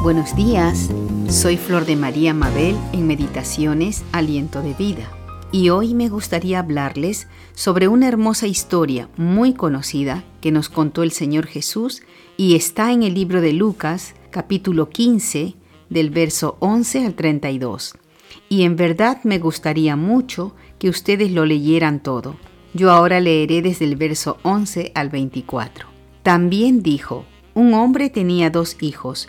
Buenos días, soy Flor de María Mabel en Meditaciones Aliento de Vida y hoy me gustaría hablarles sobre una hermosa historia muy conocida que nos contó el Señor Jesús y está en el libro de Lucas capítulo 15 del verso 11 al 32. Y en verdad me gustaría mucho que ustedes lo leyeran todo. Yo ahora leeré desde el verso 11 al 24. También dijo, un hombre tenía dos hijos,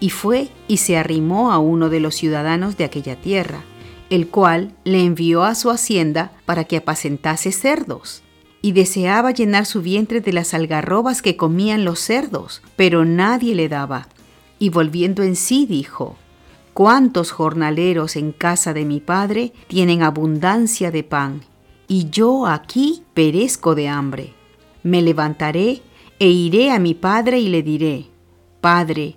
Y fue y se arrimó a uno de los ciudadanos de aquella tierra, el cual le envió a su hacienda para que apacentase cerdos. Y deseaba llenar su vientre de las algarrobas que comían los cerdos, pero nadie le daba. Y volviendo en sí dijo, ¿Cuántos jornaleros en casa de mi padre tienen abundancia de pan? Y yo aquí perezco de hambre. Me levantaré e iré a mi padre y le diré, Padre,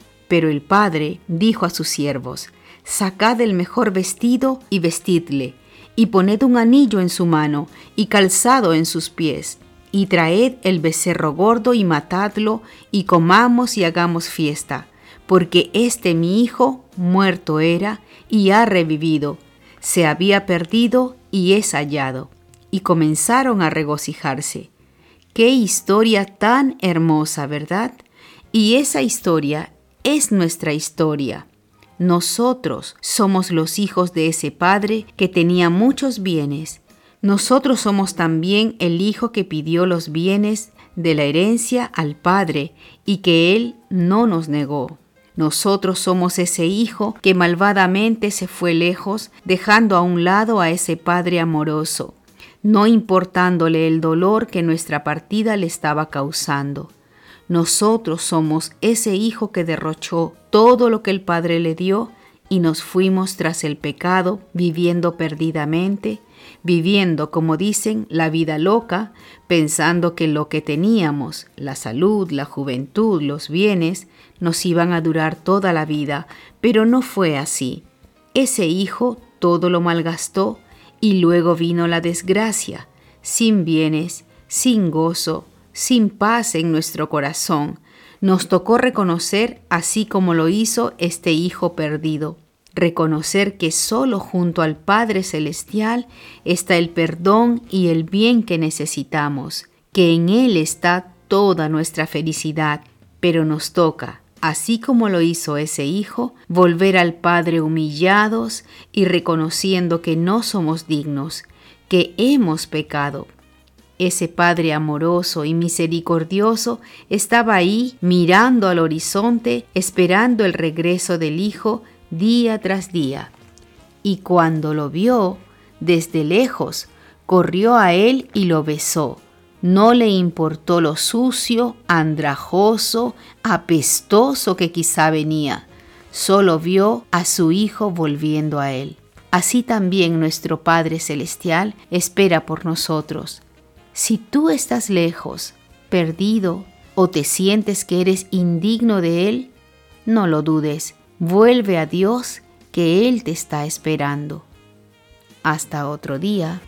Pero el padre dijo a sus siervos, Sacad el mejor vestido y vestidle, y poned un anillo en su mano y calzado en sus pies, y traed el becerro gordo y matadlo, y comamos y hagamos fiesta, porque este mi hijo muerto era y ha revivido, se había perdido y es hallado. Y comenzaron a regocijarse. Qué historia tan hermosa, ¿verdad? Y esa historia es nuestra historia. Nosotros somos los hijos de ese Padre que tenía muchos bienes. Nosotros somos también el Hijo que pidió los bienes de la herencia al Padre y que Él no nos negó. Nosotros somos ese Hijo que malvadamente se fue lejos, dejando a un lado a ese Padre amoroso, no importándole el dolor que nuestra partida le estaba causando. Nosotros somos ese hijo que derrochó todo lo que el Padre le dio y nos fuimos tras el pecado, viviendo perdidamente, viviendo, como dicen, la vida loca, pensando que lo que teníamos, la salud, la juventud, los bienes, nos iban a durar toda la vida, pero no fue así. Ese hijo todo lo malgastó y luego vino la desgracia, sin bienes, sin gozo, sin paz en nuestro corazón. Nos tocó reconocer, así como lo hizo este Hijo perdido, reconocer que solo junto al Padre Celestial está el perdón y el bien que necesitamos, que en Él está toda nuestra felicidad, pero nos toca, así como lo hizo ese Hijo, volver al Padre humillados y reconociendo que no somos dignos, que hemos pecado, ese Padre amoroso y misericordioso estaba ahí mirando al horizonte, esperando el regreso del Hijo día tras día. Y cuando lo vio, desde lejos, corrió a él y lo besó. No le importó lo sucio, andrajoso, apestoso que quizá venía. Solo vio a su Hijo volviendo a él. Así también nuestro Padre Celestial espera por nosotros si tú estás lejos, perdido o te sientes que eres indigno de Él, no lo dudes, vuelve a Dios que Él te está esperando. Hasta otro día.